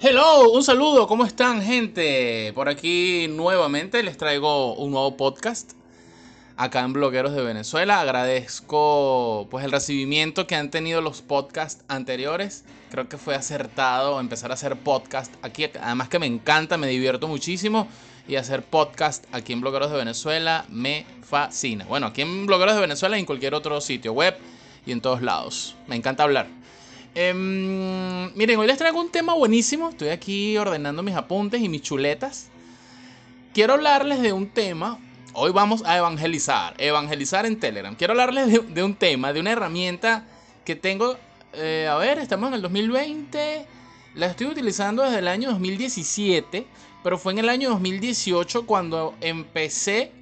Hello, un saludo, ¿cómo están gente? Por aquí nuevamente les traigo un nuevo podcast acá en Blogueros de Venezuela. Agradezco pues el recibimiento que han tenido los podcasts anteriores. Creo que fue acertado empezar a hacer podcast aquí. Además que me encanta, me divierto muchísimo. Y hacer podcast aquí en Blogueros de Venezuela me fascina. Bueno, aquí en Blogueros de Venezuela y en cualquier otro sitio web y en todos lados. Me encanta hablar. Em, miren, hoy les traigo un tema buenísimo. Estoy aquí ordenando mis apuntes y mis chuletas. Quiero hablarles de un tema. Hoy vamos a evangelizar. Evangelizar en Telegram. Quiero hablarles de, un tema, de una herramienta que tengo. Eh, a ver, estamos en el 2020. La estoy utilizando desde el año 2017. Pero fue en el año 2018 cuando empecé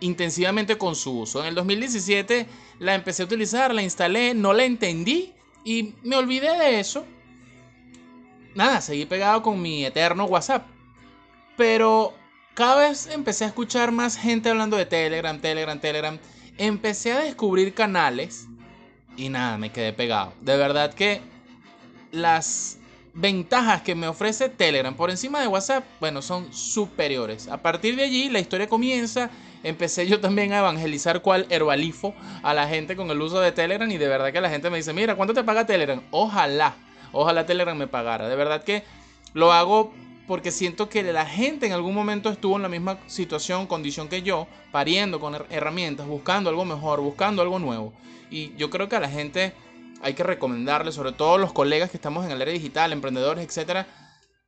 intensivamente con su uso. En el 2017 la empecé a utilizar, la instalé, no la entendí y me olvidé de eso. Nada, seguí pegado con mi eterno WhatsApp. Pero cada vez empecé a escuchar más gente hablando de Telegram, Telegram, Telegram. Empecé a descubrir canales y nada, me quedé pegado. De verdad que las ventajas que me ofrece Telegram por encima de WhatsApp, bueno, son superiores. A partir de allí la historia comienza empecé yo también a evangelizar cuál herbalifo a la gente con el uso de Telegram y de verdad que la gente me dice, mira, ¿cuánto te paga Telegram? Ojalá, ojalá Telegram me pagara. De verdad que lo hago porque siento que la gente en algún momento estuvo en la misma situación, condición que yo, pariendo con herramientas, buscando algo mejor, buscando algo nuevo. Y yo creo que a la gente hay que recomendarle, sobre todo los colegas que estamos en el área digital, emprendedores, etcétera,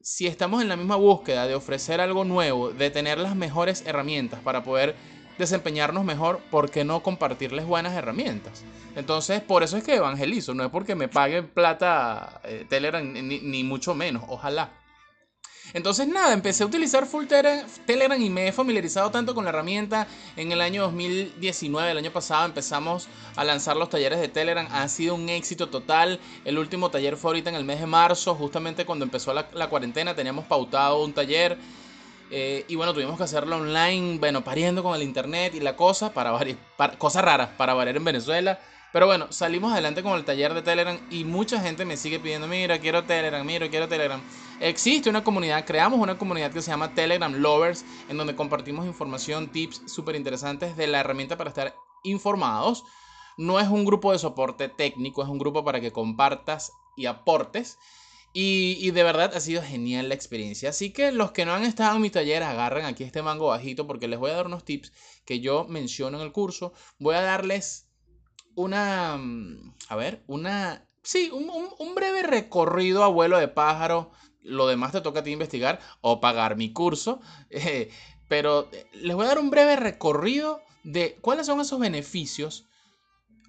si estamos en la misma búsqueda de ofrecer algo nuevo, de tener las mejores herramientas para poder desempeñarnos mejor, ¿por qué no compartirles buenas herramientas? Entonces, por eso es que evangelizo, no es porque me paguen plata eh, Telegram, ni mucho menos, ojalá. Entonces nada, empecé a utilizar full Telegram y me he familiarizado tanto con la herramienta. En el año 2019, el año pasado, empezamos a lanzar los talleres de Telegram. Ha sido un éxito total. El último taller fue ahorita en el mes de marzo, justamente cuando empezó la, cuarentena. Teníamos pautado un taller. Eh, y bueno, tuvimos que hacerlo online, bueno, pariendo con el internet y la cosa, para, para cosas raras, para variar en Venezuela. Pero bueno, salimos adelante con el taller de Telegram y mucha gente me sigue pidiendo, mira, quiero Telegram, mira, quiero Telegram. Existe una comunidad, creamos una comunidad que se llama Telegram Lovers, en donde compartimos información, tips súper interesantes de la herramienta para estar informados. No es un grupo de soporte técnico, es un grupo para que compartas y aportes. Y, de verdad ha sido genial la experiencia. Así que los que no han estado en mi taller, agarren aquí este mango bajito porque les voy a dar unos tips que yo menciono en el curso. Voy a darles una, mm, a ver, una, sí, un, breve recorrido a vuelo de pájaro. Lo demás te toca a ti investigar o pagar mi curso. Eh, pero eh, les voy a dar un breve recorrido de cuáles son esos beneficios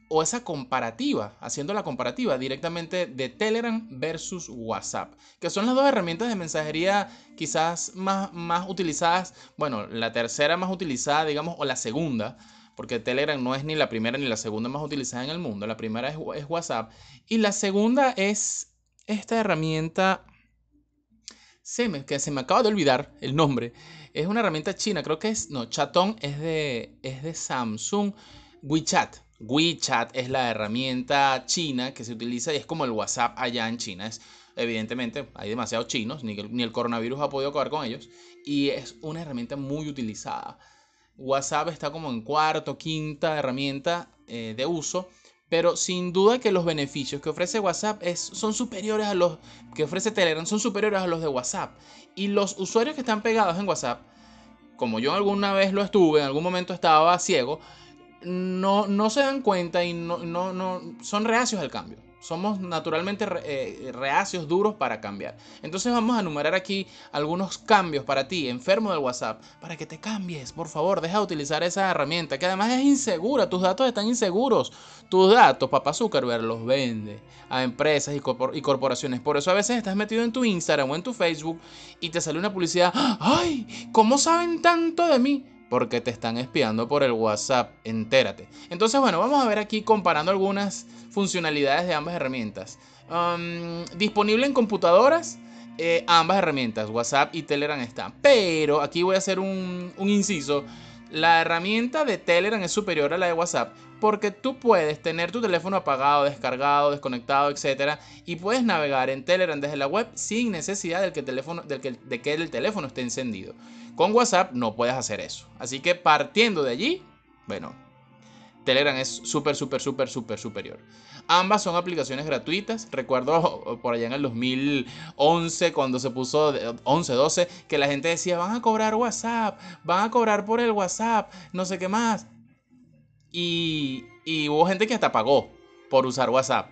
o esa comparativa, haciendo la comparativa directamente de Telegram versus WhatsApp, que son las dos herramientas de mensajería quizás más, más utilizadas, bueno, la tercera más utilizada, digamos, o la segunda, porque Telegram no es ni la primera ni la segunda más utilizada en el mundo. La primera es, WhatsApp y la segunda es esta herramienta, se me, que se me acaba de olvidar el nombre. Es una herramienta china, creo que es, no, Chatón es de, es de Samsung. WeChat. WeChat es la herramienta china que se utiliza y es como el WhatsApp allá en China. Es, evidentemente hay demasiados chinos, ni, ni el coronavirus ha podido acabar con ellos. Y es una herramienta muy utilizada. WhatsApp está como en cuarto, quinta herramienta eh, de uso. Pero sin duda que los beneficios que ofrece WhatsApp es, son superiores a los que ofrece Telegram, son superiores a los de WhatsApp. Y los usuarios que están pegados en WhatsApp, como yo alguna vez lo estuve, en algún momento estaba ciego, no, no se dan cuenta y no, no, no son reacios al cambio. Somos naturalmente eh, reacios, duros para cambiar. Entonces vamos a enumerar aquí algunos cambios para ti, enfermo del WhatsApp, para que te cambies. Por favor, deja de utilizar esa herramienta que además es insegura. Tus datos están inseguros. Tus datos, papá Zuckerberg los vende a empresas y, y corporaciones. Por eso a veces estás metido en tu Instagram o en tu Facebook y te sale una publicidad. ¡Ay! ¿Cómo saben tanto de mí? Porque te están espiando por el WhatsApp. Entérate. Entonces, bueno, vamos a ver aquí comparando algunas funcionalidades de ambas herramientas. Um, disponible en computadoras, eh, ambas herramientas, WhatsApp y Telegram están. Pero aquí voy a hacer un, inciso. La herramienta de Telegram es superior a la de WhatsApp porque tú puedes tener tu teléfono apagado, descargado, desconectado, etc. Y puedes navegar en Telegram desde la web sin necesidad que el teléfono, de que el teléfono esté encendido. Con WhatsApp no puedes hacer eso. Así que partiendo de allí, bueno, Telegram es súper, súper, súper, súper superior. Ambas son aplicaciones gratuitas. Recuerdo por allá en el 2011, cuando se puso 11, 12, que la gente decía, van a cobrar WhatsApp, van a cobrar por el WhatsApp, no sé qué más. Y, hubo gente que hasta pagó por usar WhatsApp.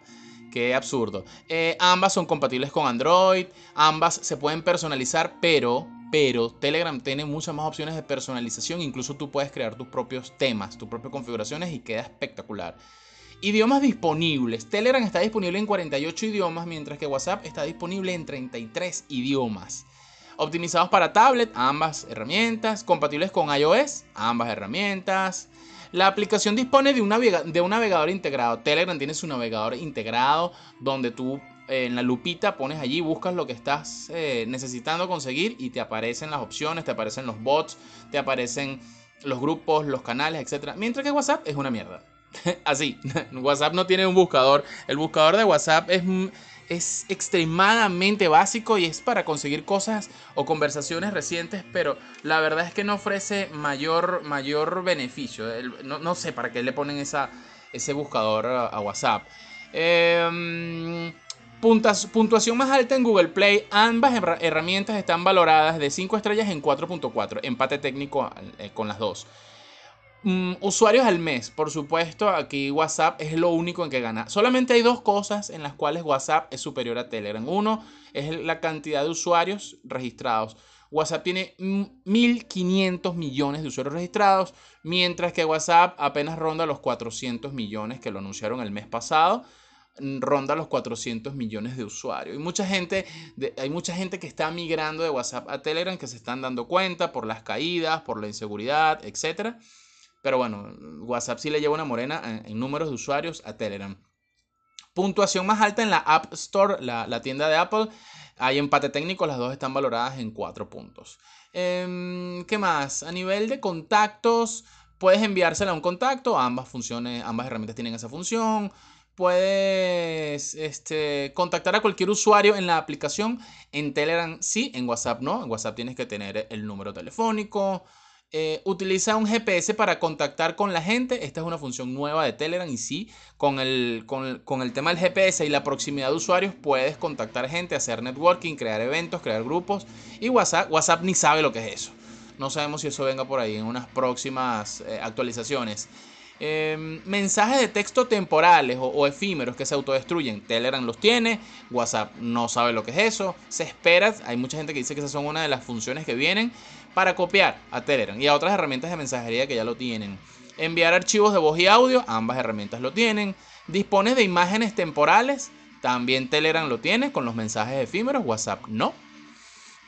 Qué absurdo. Eh, ambas son compatibles con Android, ambas se pueden personalizar, pero pero Telegram tiene muchas más opciones de personalización. Incluso tú puedes crear tus propios temas, tus propias configuraciones y queda espectacular. Idiomas disponibles. Telegram está disponible en 48 idiomas, mientras que WhatsApp está disponible en 33 idiomas. Optimizados para tablet, ambas herramientas. Compatibles con iOS, ambas herramientas. La aplicación dispone de un, navegador integrado. Telegram tiene su navegador integrado donde tú en la lupita pones allí, buscas lo que estás eh, necesitando conseguir y te aparecen las opciones, te aparecen los bots, te aparecen los grupos, los canales, etc. Mientras que WhatsApp es una mierda. Así, WhatsApp no tiene un buscador. El buscador de WhatsApp es, es extremadamente básico y es para conseguir cosas o conversaciones recientes, pero la verdad es que no ofrece mayor, mayor beneficio. No, sé para qué le ponen esa, ese buscador a, WhatsApp. Eh, puntuación más alta en Google Play. Ambas herramientas están valoradas de 5 estrellas en 4.4. Empate técnico eh, con las dos. Mm, usuarios al mes. Por supuesto, aquí WhatsApp es lo único en que gana. Solamente hay dos cosas en las cuales WhatsApp es superior a Telegram. Uno es la cantidad de usuarios registrados. WhatsApp tiene 1.500 millones de usuarios registrados, mientras que WhatsApp apenas ronda los 400 millones que lo anunciaron el mes pasado ronda los 400 millones de usuarios. Y mucha gente, hay mucha gente que está migrando de WhatsApp a Telegram que se están dando cuenta por las caídas, por la inseguridad, etc. Pero bueno, WhatsApp sí le lleva una morena en, números de usuarios a Telegram. Puntuación más alta en la App Store, la, tienda de Apple. Hay empate técnico, las dos están valoradas en 4 puntos. Em, ¿Qué más? A nivel de contactos, puedes enviársela a un contacto. Ambas funciones, ambas herramientas tienen esa función puedes este, contactar a cualquier usuario en la aplicación. En Telegram sí, en WhatsApp no. En WhatsApp tienes que tener el número telefónico. Eh, utiliza un GPS para contactar con la gente. Esta es una función nueva de Telegram y sí, con el, con, el tema del GPS y la proximidad de usuarios puedes contactar gente, hacer networking, crear eventos, crear grupos. Y WhatsApp, WhatsApp ni sabe lo que es eso. No sabemos si eso venga por ahí en unas próximas eh, actualizaciones. Em, mensajes de texto temporales o, efímeros que se autodestruyen. Telegram los tiene, WhatsApp no sabe lo que es eso. Se espera, hay mucha gente que dice que esas son una de las funciones que vienen para copiar a Telegram y a otras herramientas de mensajería que ya lo tienen. Enviar archivos de voz y audio, ambas herramientas lo tienen. Dispones de imágenes temporales, también Telegram lo tiene con los mensajes efímeros, WhatsApp no.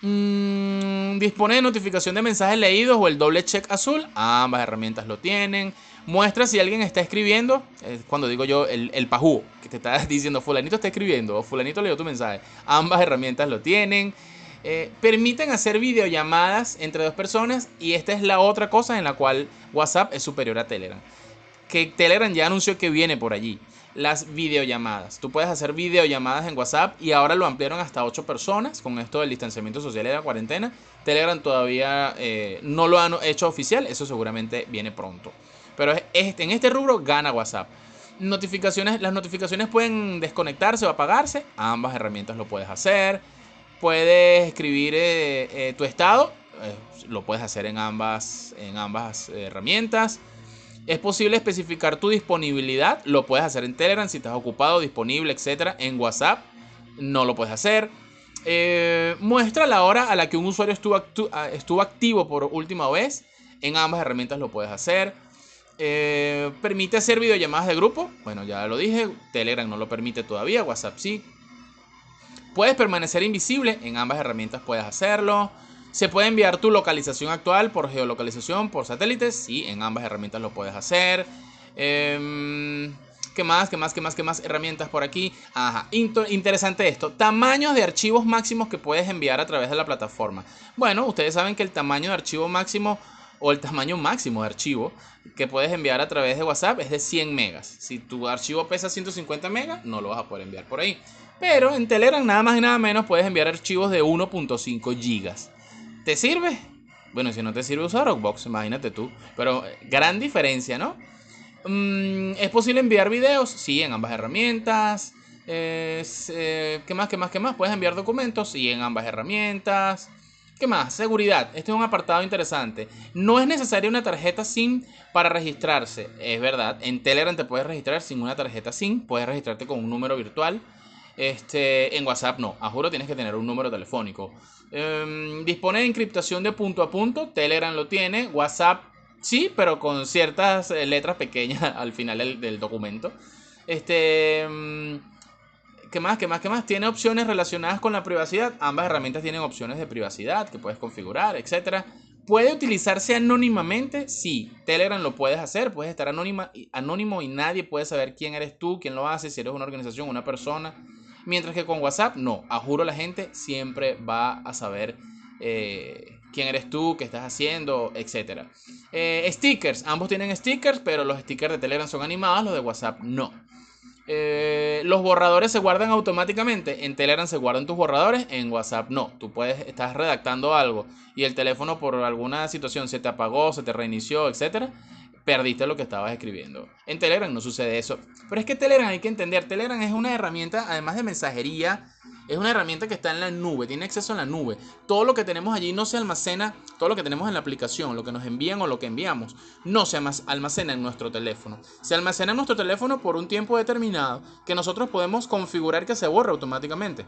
Mm, dispone de notificación de mensajes leídos o el doble check azul, ambas herramientas lo tienen muestra si alguien está escribiendo, cuando digo yo el, el pajú, que te está diciendo fulanito está escribiendo o fulanito leyó tu mensaje. Ambas herramientas lo tienen. Eh, permiten hacer videollamadas entre dos personas y esta es la otra cosa en la cual WhatsApp es superior a Telegram. Que Telegram ya anunció que viene por allí. Las videollamadas. Tú puedes hacer videollamadas en WhatsApp y ahora lo ampliaron hasta 8 personas con esto del distanciamiento social y la cuarentena. Telegram todavía eh, no lo han hecho oficial, eso seguramente viene pronto. Pero este, en este rubro gana WhatsApp. Notificaciones, las notificaciones pueden desconectarse o apagarse. Ambas herramientas lo puedes hacer. Puedes escribir eh, eh, tu estado. Lo puedes hacer en ambas, en ambas herramientas. Es posible especificar tu disponibilidad. Lo puedes hacer en Telegram si estás ocupado, disponible, etc. En WhatsApp no lo puedes hacer. muestra la hora a la que un usuario estuvo, estuvo activo por última vez. En ambas herramientas lo puedes hacer. Eh, permite hacer videollamadas de grupo. Bueno, ya lo dije. Telegram no lo permite todavía. WhatsApp sí. Puedes permanecer invisible. En ambas herramientas puedes hacerlo. Se puede enviar tu localización actual por geolocalización, por satélites. Sí, en ambas herramientas lo puedes hacer. Em, ¿Qué más? ¿Qué más? ¿Qué más? ¿Qué más herramientas por aquí? Ajá, interesante esto. Tamaños de archivos máximos que puedes enviar a través de la plataforma. Bueno, ustedes saben que el tamaño de archivo máximo o el tamaño máximo de archivo que puedes enviar a través de WhatsApp es de 100 megas. Si tu archivo pesa 150 megas, no lo vas a poder enviar por ahí. Pero en Telegram nada más y nada menos puedes enviar archivos de 1.5 gigas. ¿Te sirve? Bueno, si no te sirve usar Rockbox, imagínate tú. Pero eh, gran diferencia, ¿no? Mm, ¿Es posible enviar videos? Sí, en ambas herramientas. Eh, ¿Qué más? ¿Qué más? ¿Qué más? Puedes enviar documentos? Sí, en ambas herramientas. ¿Qué más? Seguridad. Este es un apartado interesante. No es necesaria una tarjeta SIM para registrarse. Es verdad. En Telegram te puedes registrar sin una tarjeta SIM. Puedes registrarte con un número virtual. Este, en WhatsApp no. A juro tienes que tener un número telefónico. Em, dispone de encriptación de punto a punto. Telegram lo tiene. WhatsApp sí, pero con ciertas eh, letras pequeñas al final del, del documento. Este. Em, ¿Qué más? ¿Qué más? ¿Qué más? Tiene opciones relacionadas con la privacidad. Ambas herramientas tienen opciones de privacidad que puedes configurar, etc. ¿Puede utilizarse anónimamente? Sí, Telegram lo puedes hacer, puedes estar anónima, anónimo y nadie puede saber quién eres tú, quién lo hace, si eres una organización, una persona. Mientras que con WhatsApp, no, a juro la gente siempre va a saber eh, quién eres tú, qué estás haciendo, etc. Eh, stickers, ambos tienen stickers, pero los stickers de Telegram son animados, los de WhatsApp no. Eh, los borradores se guardan automáticamente. En Telegram se guardan tus borradores, en WhatsApp no. Tú puedes, estás redactando algo y el teléfono por alguna situación se te apagó, se te reinició, etcétera. Perdiste lo que estabas escribiendo. En Telegram no sucede eso. Pero es que Telegram hay que entender, Telegram es una herramienta, además de mensajería, es una herramienta que está en la nube, tiene acceso a la nube. Todo lo que tenemos allí no se almacena, todo lo que tenemos en la aplicación, lo que nos envían o lo que enviamos, no se almacena en nuestro teléfono. Se almacena en nuestro teléfono por un tiempo determinado que nosotros podemos configurar que se borre automáticamente.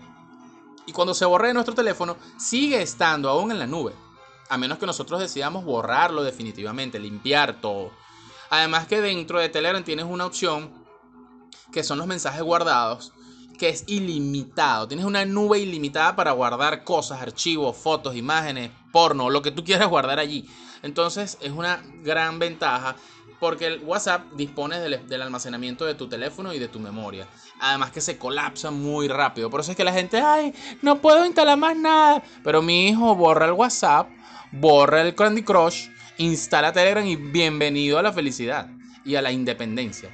Y cuando se borre de nuestro teléfono, sigue estando aún en la nube. A menos que nosotros decidamos borrarlo definitivamente, limpiar todo. Además que dentro de Telegram tienes una opción que son los mensajes guardados que es ilimitado. Tienes una nube ilimitada para guardar cosas, archivos, fotos, imágenes, porno, lo que tú quieras guardar allí. Entonces es una gran ventaja porque el WhatsApp dispone del, almacenamiento de tu teléfono y de tu memoria. Además que se colapsa muy rápido. Por eso es que la gente, ay, no puedo instalar más nada. Pero mi hijo borra el WhatsApp, borra el Candy Crush, instala Telegram y bienvenido a la felicidad y a la independencia.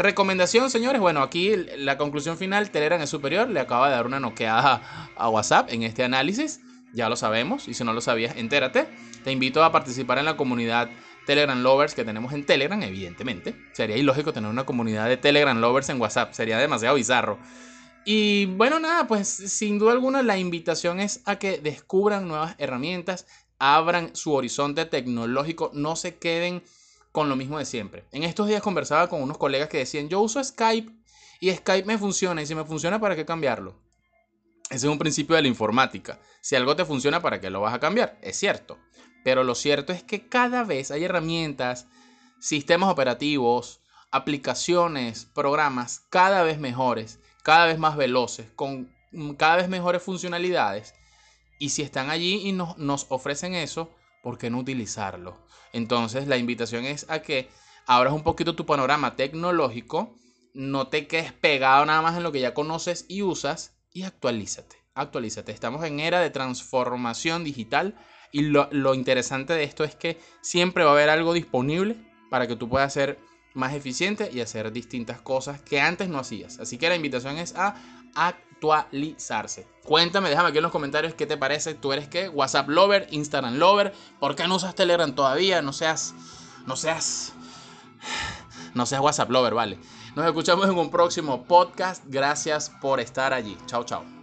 Recomendación, señores. Bueno, aquí la conclusión final, Telegram es superior. Le acaba de dar una noqueada a WhatsApp en este análisis. Ya lo sabemos. Y si no lo sabías, entérate. Te invito a participar en la comunidad Telegram Lovers que tenemos en Telegram, evidentemente. Sería ilógico tener una comunidad de Telegram Lovers en WhatsApp. Sería demasiado bizarro. Y bueno, nada, pues sin duda alguna la invitación es a que descubran nuevas herramientas, abran su horizonte tecnológico, no se queden con lo mismo de siempre. En estos días conversaba con unos colegas que decían, yo uso Skype y Skype me funciona y si me funciona, ¿para qué cambiarlo? Ese es un principio de la informática. Si algo te funciona, ¿para qué lo vas a cambiar? Es cierto. Pero lo cierto es que cada vez hay herramientas, sistemas operativos, aplicaciones, programas cada vez mejores, cada vez más veloces, con cada vez mejores funcionalidades. Y si están allí y nos, nos ofrecen eso, ¿por qué no utilizarlo? Entonces la invitación es a que abras un poquito tu panorama tecnológico, no te quedes pegado nada más en lo que ya conoces y usas y actualízate, actualízate. Estamos en era de transformación digital y lo, lo interesante de esto es que siempre va a haber algo disponible para que tú puedas ser más eficiente y hacer distintas cosas que antes no hacías. Así que la invitación es a actualizarse. Cuéntame, déjame aquí en los comentarios qué te parece. ¿Tú eres qué? WhatsApp lover, Instagram lover. ¿Por qué no usas Telegram todavía? No seas. No seas. No seas WhatsApp lover, vale. Nos escuchamos en un próximo podcast. Gracias por estar allí. Chao, chao.